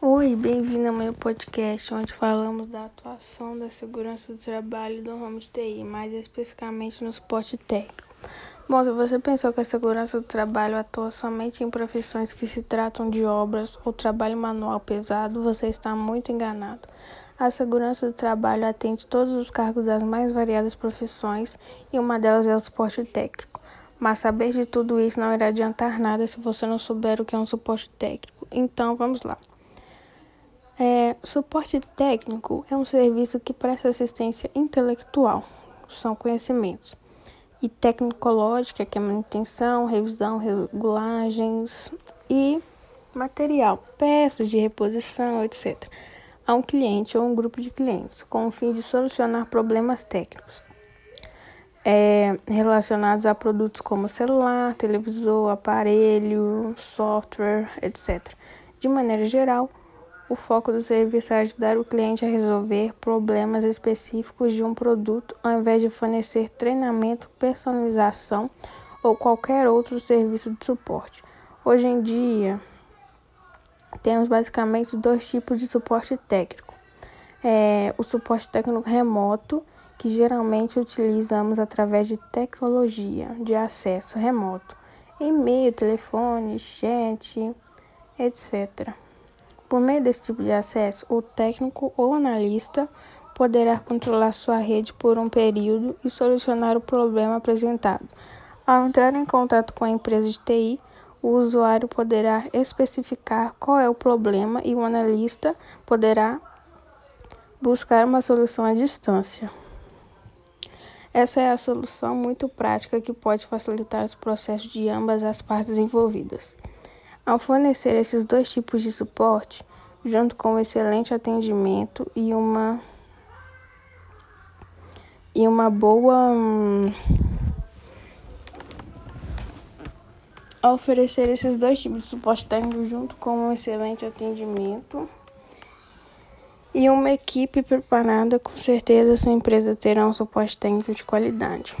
Oi, bem-vindo ao meu podcast, onde falamos da atuação da segurança do trabalho do ramo de TI, mais especificamente no suporte técnico. Bom, se você pensou que a segurança do trabalho atua somente em profissões que se tratam de obras ou trabalho manual pesado, você está muito enganado. A segurança do trabalho atende todos os cargos das mais variadas profissões e uma delas é o suporte técnico. Mas saber de tudo isso não irá adiantar nada se você não souber o que é um suporte técnico. Então, vamos lá. É, suporte técnico é um serviço que presta assistência intelectual, são conhecimentos, e tecnológica, que é manutenção, revisão, regulagens e material, peças de reposição, etc., a um cliente ou um grupo de clientes, com o fim de solucionar problemas técnicos é, relacionados a produtos como celular, televisor, aparelho, software, etc. De maneira geral, o foco do serviço é ajudar o cliente a resolver problemas específicos de um produto, ao invés de fornecer treinamento, personalização ou qualquer outro serviço de suporte. Hoje em dia, temos basicamente dois tipos de suporte técnico: é, o suporte técnico remoto, que geralmente utilizamos através de tecnologia de acesso remoto, e-mail, telefone, chat, etc. Por meio desse tipo de acesso, o técnico ou analista poderá controlar sua rede por um período e solucionar o problema apresentado. Ao entrar em contato com a empresa de TI, o usuário poderá especificar qual é o problema e o analista poderá buscar uma solução à distância. Essa é a solução muito prática que pode facilitar os processos de ambas as partes envolvidas. Ao fornecer esses dois tipos de suporte, junto com um excelente atendimento e uma e uma boa hum, ao oferecer esses dois tipos de suporte técnico junto com um excelente atendimento e uma equipe preparada, com certeza sua empresa terá um suporte técnico de qualidade.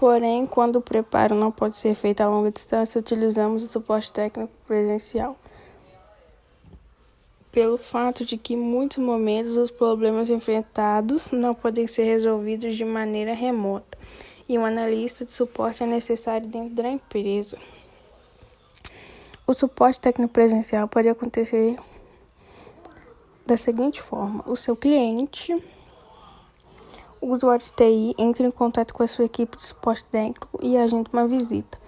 Porém, quando o preparo não pode ser feito a longa distância, utilizamos o suporte técnico presencial. Pelo fato de que, em muitos momentos, os problemas enfrentados não podem ser resolvidos de maneira remota e um analista de suporte é necessário dentro da empresa. O suporte técnico presencial pode acontecer da seguinte forma: o seu cliente o usuário de TI entra em contato com a sua equipe de suporte técnico e agenda uma visita.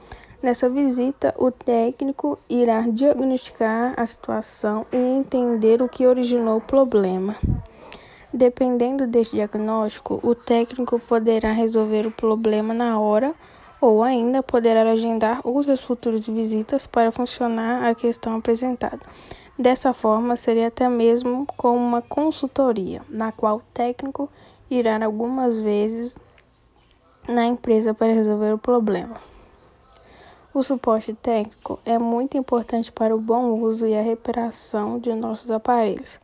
Nessa visita, o técnico irá diagnosticar a situação e entender o que originou o problema. Dependendo deste diagnóstico, o técnico poderá resolver o problema na hora ou ainda poderá agendar outras futuras visitas para funcionar a questão apresentada. Dessa forma, seria até mesmo como uma consultoria, na qual o técnico irá algumas vezes na empresa para resolver o problema. O suporte técnico é muito importante para o bom uso e a reparação de nossos aparelhos.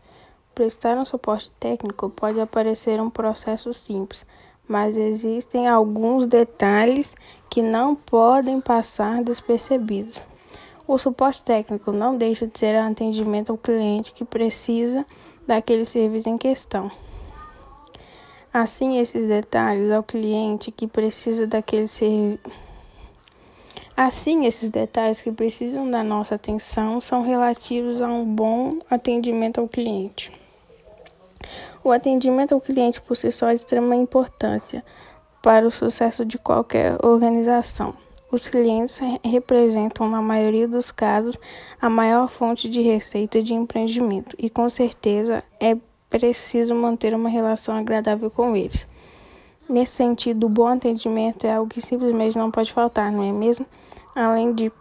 Prestar um suporte técnico pode parecer um processo simples, mas existem alguns detalhes que não podem passar despercebidos. O suporte técnico não deixa de ser atendimento ao cliente que precisa daquele serviço em questão. Assim, esses detalhes ao cliente que precisa daquele serviço. Assim, esses detalhes que precisam da nossa atenção são relativos a um bom atendimento ao cliente. O atendimento ao cliente por si só é de extrema importância para o sucesso de qualquer organização. Os clientes representam, na maioria dos casos, a maior fonte de receita de empreendimento e, com certeza, é preciso manter uma relação agradável com eles. Nesse sentido, o bom atendimento é algo que simplesmente não pode faltar, não é mesmo? Além de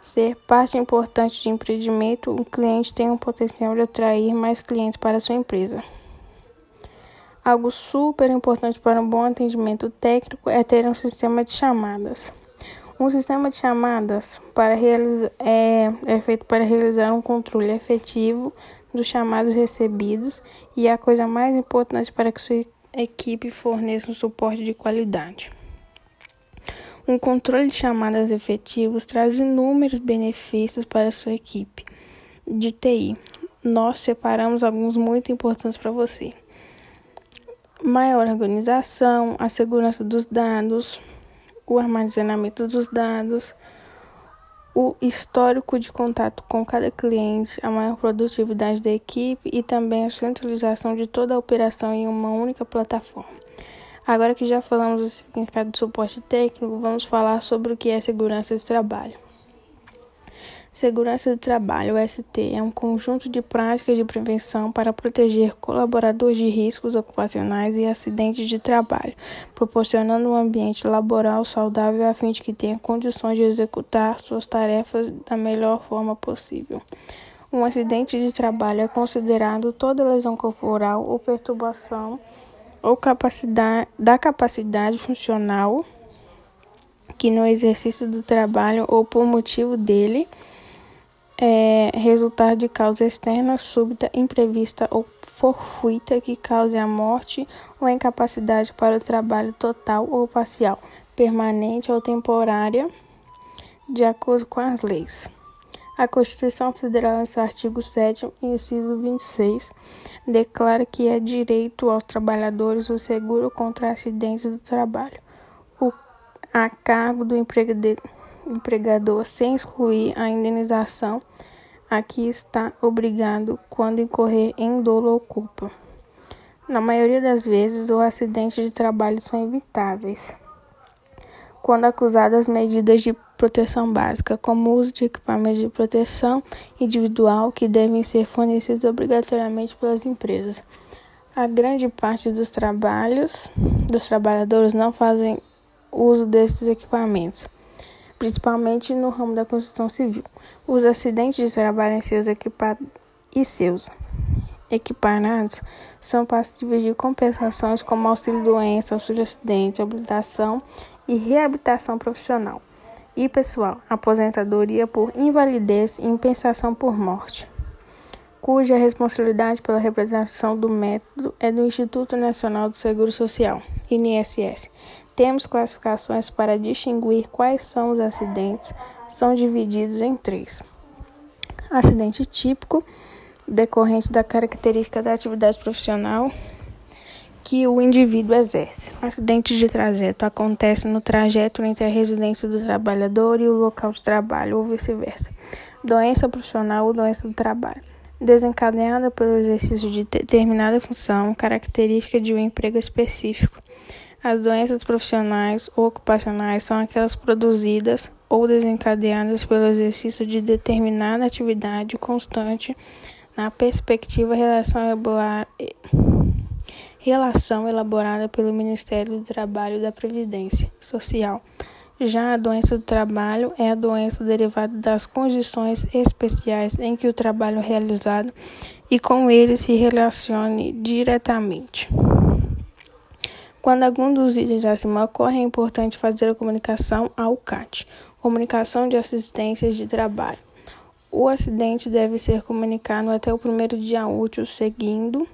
ser parte importante de empreendimento, o cliente tem o potencial de atrair mais clientes para a sua empresa. Algo super importante para um bom atendimento técnico é ter um sistema de chamadas. Um sistema de chamadas para é, é feito para realizar um controle efetivo dos chamados recebidos e é a coisa mais importante para que sua equipe forneça um suporte de qualidade. Um controle de chamadas efetivos traz inúmeros benefícios para sua equipe de TI. nós separamos alguns muito importantes para você. Maior organização, a segurança dos dados, o armazenamento dos dados, o histórico de contato com cada cliente, a maior produtividade da equipe e também a centralização de toda a operação em uma única plataforma. Agora que já falamos do significado de suporte técnico, vamos falar sobre o que é segurança de trabalho. Segurança do Trabalho, ST, é um conjunto de práticas de prevenção para proteger colaboradores de riscos ocupacionais e acidentes de trabalho, proporcionando um ambiente laboral saudável a fim de que tenha condições de executar suas tarefas da melhor forma possível. Um acidente de trabalho é considerado toda lesão corporal ou perturbação ou capacidade, da capacidade funcional que no exercício do trabalho ou por motivo dele é, resultar de causa externa, súbita, imprevista ou fortuita que cause a morte ou incapacidade para o trabalho total ou parcial, permanente ou temporária, de acordo com as leis. A Constituição Federal, em seu artigo 7, inciso 26, declara que é direito aos trabalhadores o seguro contra acidentes do trabalho, o, a cargo do empregador empregador sem excluir a indenização a que está obrigado quando incorrer em dolo ou culpa. Na maioria das vezes, os acidentes de trabalho são evitáveis quando acusadas medidas de proteção básica, como o uso de equipamentos de proteção individual que devem ser fornecidos obrigatoriamente pelas empresas. A grande parte dos trabalhos dos trabalhadores não fazem uso desses equipamentos principalmente no ramo da construção civil. Os acidentes de trabalho em seus equipados e seus equiparados são passíveis de compensações como auxílio-doença, auxílio-acidente, habilitação e reabilitação profissional. E pessoal, aposentadoria por invalidez e impensação por morte, cuja responsabilidade pela representação do método é do Instituto Nacional do Seguro Social, INSS, temos classificações para distinguir quais são os acidentes, são divididos em três. Acidente típico, decorrente da característica da atividade profissional que o indivíduo exerce. Acidente de trajeto acontece no trajeto entre a residência do trabalhador e o local de trabalho, ou vice-versa. Doença profissional ou doença do trabalho. Desencadeada pelo exercício de determinada função, característica de um emprego específico. As doenças profissionais ou ocupacionais são aquelas produzidas ou desencadeadas pelo exercício de determinada atividade constante na perspectiva relação, elaborada pelo Ministério do Trabalho e da Previdência Social. Já a doença do trabalho é a doença derivada das condições especiais em que o trabalho é realizado e com ele se relacione diretamente. Quando algum dos itens acima ocorre, é importante fazer a comunicação ao CAT, Comunicação de Assistências de Trabalho. O acidente deve ser comunicado até o primeiro dia útil seguindo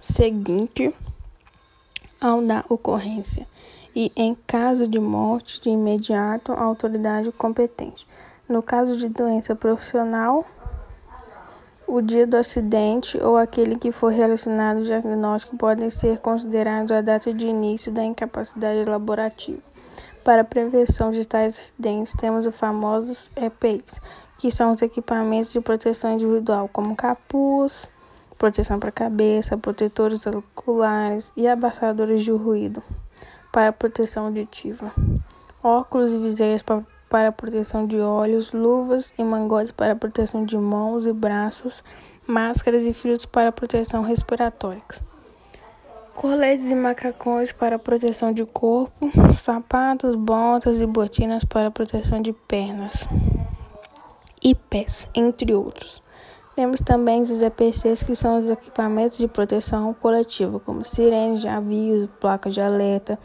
seguinte ao da ocorrência e, em caso de morte, de imediato à autoridade competente. No caso de doença profissional, o dia do acidente ou aquele que for relacionado ao diagnóstico podem ser considerados a data de início da incapacidade laborativa. Para a prevenção de tais acidentes, temos os famosos EPIs, que são os equipamentos de proteção individual, como capuz, proteção para a cabeça, protetores oculares e abafadores de ruído para proteção auditiva, óculos e viseiras para para proteção de olhos, luvas e mangotes para proteção de mãos e braços, máscaras e filtros para proteção respiratória, coletes e macacões para proteção de corpo, sapatos, botas e botinas para proteção de pernas e pés, entre outros. Temos também os EPCs, que são os equipamentos de proteção coletiva, como sirenes de aviso, placas de alerta,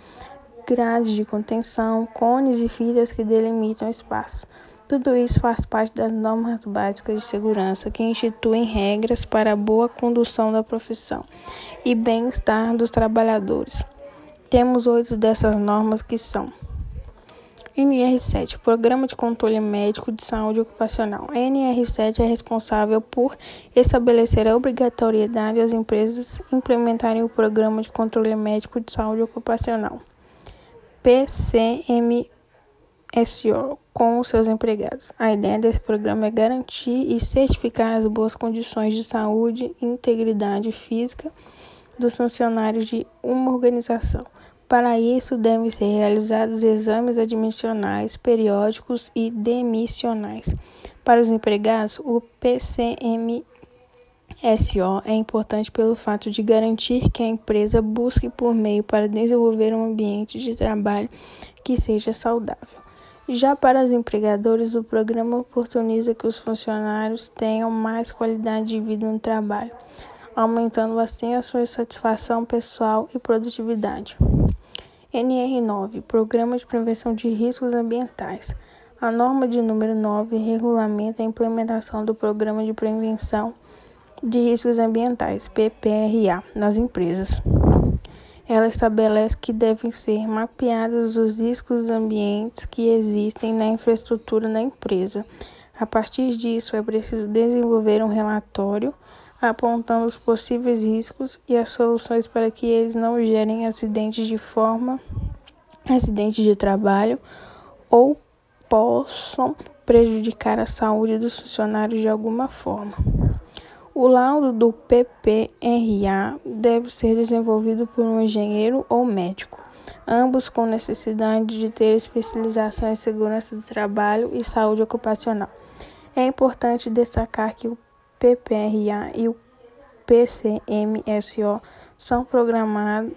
grades de contenção, cones e fitas que delimitam espaços. Tudo isso faz parte das normas básicas de segurança que instituem regras para a boa condução da profissão e bem-estar dos trabalhadores. Temos oito dessas normas que são: NR7 Programa de Controle Médico de Saúde Ocupacional. A NR7 é responsável por estabelecer a obrigatoriedade das empresas implementarem o Programa de Controle Médico de Saúde Ocupacional. PCMSO com os seus empregados. A ideia desse programa é garantir e certificar as boas condições de saúde e integridade física dos funcionários de uma organização para isso, devem ser realizados exames admissionais periódicos e demissionais. Para os empregados, o PCMSO é importante pelo fato de garantir que a empresa busque por meio para desenvolver um ambiente de trabalho que seja saudável. Já para os empregadores, o programa oportuniza que os funcionários tenham mais qualidade de vida no trabalho, aumentando assim a sua satisfação pessoal e produtividade. NR9 Programa de Prevenção de Riscos Ambientais. A norma de número 9 regulamenta a implementação do Programa de Prevenção de Riscos Ambientais, PPRA, nas empresas. Ela estabelece que devem ser mapeados os riscos ambientes que existem na infraestrutura da empresa. A partir disso, é preciso desenvolver um relatório apontando os possíveis riscos e as soluções para que eles não gerem acidentes de forma acidentes de trabalho ou possam prejudicar a saúde dos funcionários de alguma forma. O laudo do PPRA deve ser desenvolvido por um engenheiro ou médico, ambos com necessidade de ter especialização em segurança do trabalho e saúde ocupacional. É importante destacar que o PPRA e o PCMSO são,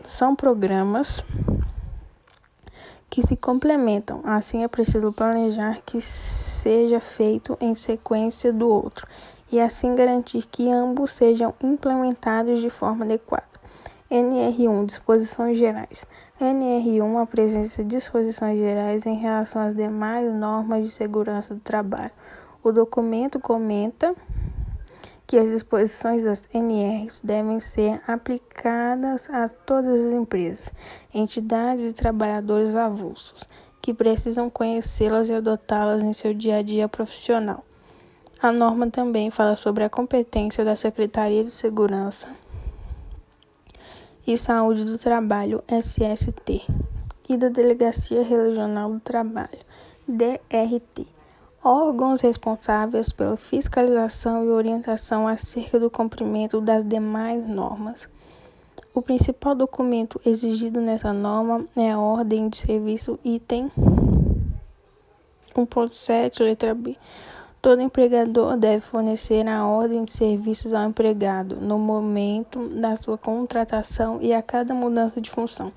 são programas que se complementam. Assim, é preciso planejar que seja feito em sequência do outro e assim garantir que ambos sejam implementados de forma adequada. NR1 Disposições Gerais. NR1 apresenta disposições gerais em relação às demais normas de segurança do trabalho. O documento comenta que as disposições das NRs devem ser aplicadas a todas as empresas, entidades e trabalhadores avulsos, que precisam conhecê-las e adotá-las em seu dia a dia profissional. A norma também fala sobre a competência da Secretaria de Segurança e Saúde do Trabalho, SST, e da Delegacia Regional do Trabalho, DRT órgãos responsáveis pela fiscalização e orientação acerca do cumprimento das demais normas. O principal documento exigido nessa norma é a Ordem de Serviço item 1.7, letra B. Todo empregador deve fornecer a ordem de serviços ao empregado no momento da sua contratação e a cada mudança de função.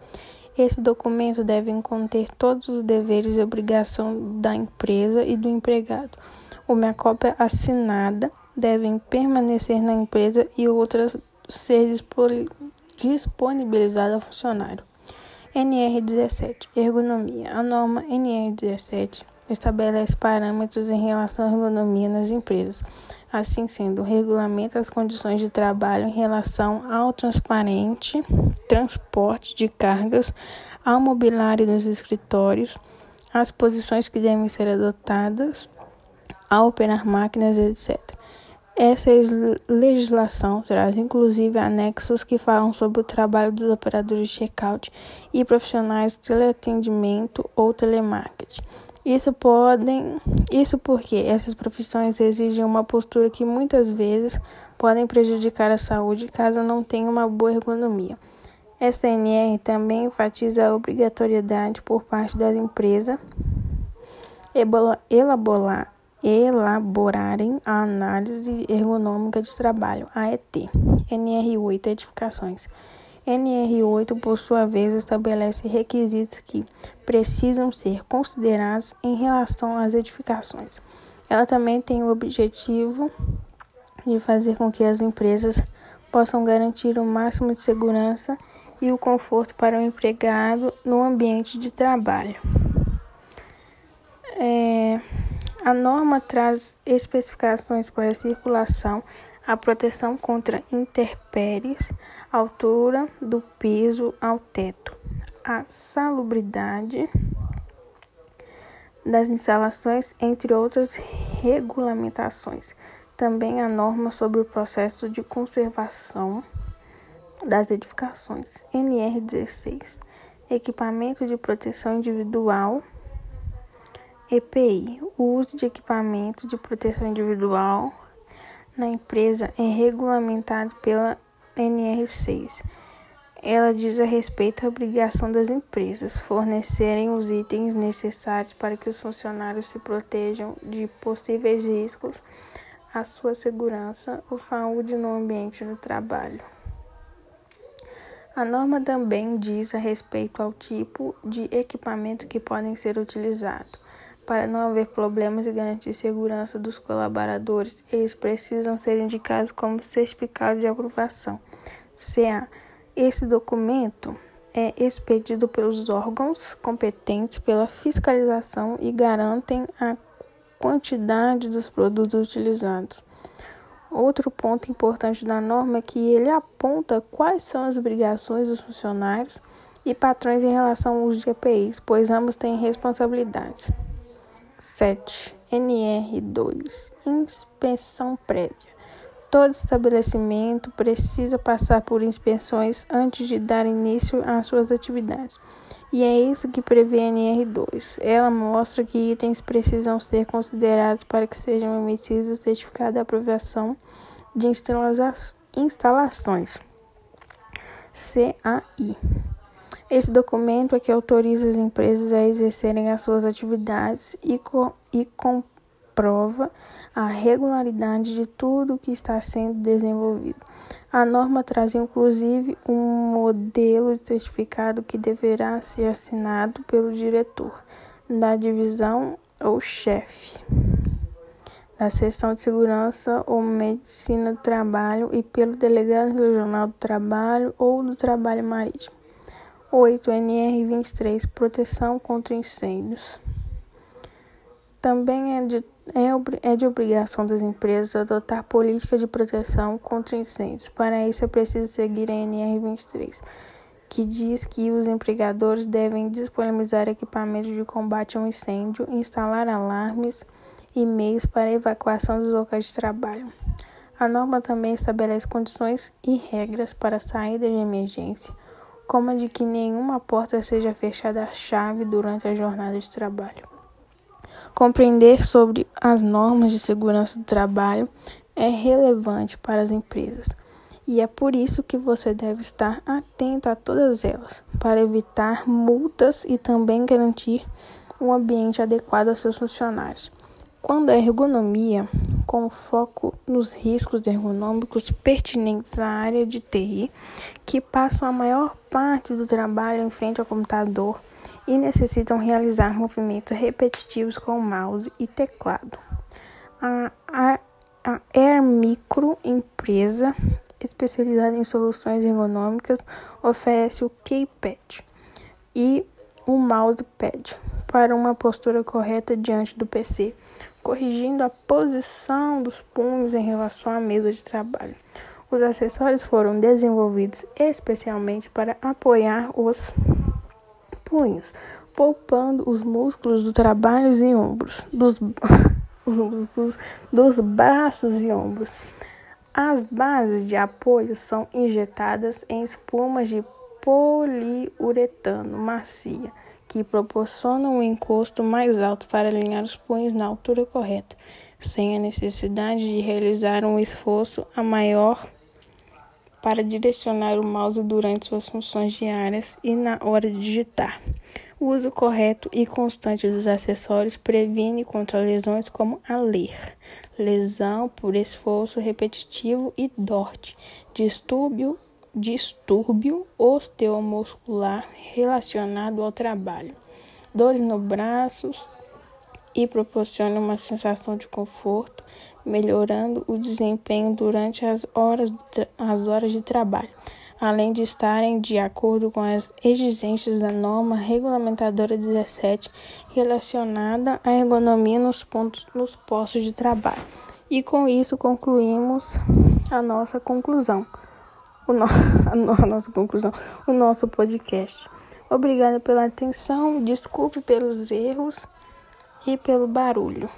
Esse documento deve conter todos os deveres e obrigações da empresa e do empregado. Uma cópia assinada deve permanecer na empresa e outras ser disponibilizada ao funcionário. NR17 Ergonomia. A norma NR17 estabelece parâmetros em relação à ergonomia nas empresas. Assim sendo, regulamenta as condições de trabalho em relação ao transparente transporte de cargas, ao mobiliário dos escritórios, as posições que devem ser adotadas, ao operar máquinas, etc. Essa legislação traz inclusive anexos que falam sobre o trabalho dos operadores de checkout e profissionais de teleatendimento ou telemarketing. Isso podem, isso porque essas profissões exigem uma postura que muitas vezes podem prejudicar a saúde caso não tenham uma boa ergonomia. SNR também enfatiza a obrigatoriedade por parte das empresas elaborar, elaborarem a análise ergonômica de trabalho, AET, NR8 edificações. NR8, por sua vez, estabelece requisitos que precisam ser considerados em relação às edificações. Ela também tem o objetivo de fazer com que as empresas possam garantir o máximo de segurança e o conforto para o empregado no ambiente de trabalho. É, a norma traz especificações para a circulação, a proteção contra intempéries, altura do piso ao teto, a salubridade, das instalações, entre outras regulamentações. Também a norma sobre o processo de conservação das edificações, NR16, equipamento de proteção individual, EPI. O uso de equipamento de proteção individual na empresa é regulamentado pela NR6. Ela diz a respeito à obrigação das empresas fornecerem os itens necessários para que os funcionários se protejam de possíveis riscos à sua segurança ou saúde no ambiente do trabalho. A norma também diz a respeito ao tipo de equipamento que podem ser utilizados. Para não haver problemas e garantir segurança dos colaboradores, eles precisam ser indicados como certificado de aprovação. CA. Esse documento é expedido pelos órgãos competentes pela fiscalização e garantem a quantidade dos produtos utilizados. Outro ponto importante da norma é que ele aponta quais são as obrigações dos funcionários e patrões em relação ao uso de EPIs, pois ambos têm responsabilidades. 7. NR2 Inspeção prévia. Todo estabelecimento precisa passar por inspeções antes de dar início às suas atividades. E é isso que prevê a NR2. Ela mostra que itens precisam ser considerados para que sejam emitidos o certificado de aprovação de instalações. CAI. Esse documento é que autoriza as empresas a exercerem as suas atividades e, co e comprova a regularidade de tudo que está sendo desenvolvido. A norma traz inclusive um modelo de certificado que deverá ser assinado pelo diretor da divisão ou chefe da seção de segurança ou medicina do trabalho e pelo delegado regional do trabalho ou do trabalho marítimo. 8 NR23 Proteção contra incêndios. Também é de é, é de obrigação das empresas adotar política de proteção contra incêndios. Para isso, é preciso seguir a NR23, que diz que os empregadores devem disponibilizar equipamentos de combate ao incêndio, instalar alarmes e meios para evacuação dos locais de trabalho. A norma também estabelece condições e regras para saída de emergência, como a de que nenhuma porta seja fechada à chave durante a jornada de trabalho. Compreender sobre as normas de segurança do trabalho é relevante para as empresas e é por isso que você deve estar atento a todas elas, para evitar multas e também garantir um ambiente adequado aos seus funcionários. Quando a ergonomia, com foco nos riscos ergonômicos pertinentes à área de TI, que passam a maior parte do trabalho em frente ao computador, e necessitam realizar movimentos repetitivos com mouse e teclado. A, a, a Air Micro, empresa especializada em soluções ergonômicas, oferece o keypad e o mousepad para uma postura correta diante do PC, corrigindo a posição dos punhos em relação à mesa de trabalho. Os acessórios foram desenvolvidos especialmente para apoiar os punhos, poupando os músculos do trabalho e ombros, dos, os músculos dos braços e ombros. As bases de apoio são injetadas em espumas de poliuretano macia, que proporcionam um encosto mais alto para alinhar os punhos na altura correta, sem a necessidade de realizar um esforço a maior para direcionar o mouse durante suas funções diárias e na hora de digitar. O uso correto e constante dos acessórios previne contra lesões como a ler, lesão por esforço repetitivo e DORT, distúrbio, distúrbio osteomuscular relacionado ao trabalho, dores no braços e proporciona uma sensação de conforto melhorando o desempenho durante as horas, as horas de trabalho, além de estarem de acordo com as exigências da norma regulamentadora 17 relacionada à ergonomia nos, pontos, nos postos de trabalho. E com isso concluímos a nossa conclusão. No... a nossa conclusão, o nosso podcast. Obrigada pela atenção, desculpe pelos erros e pelo barulho.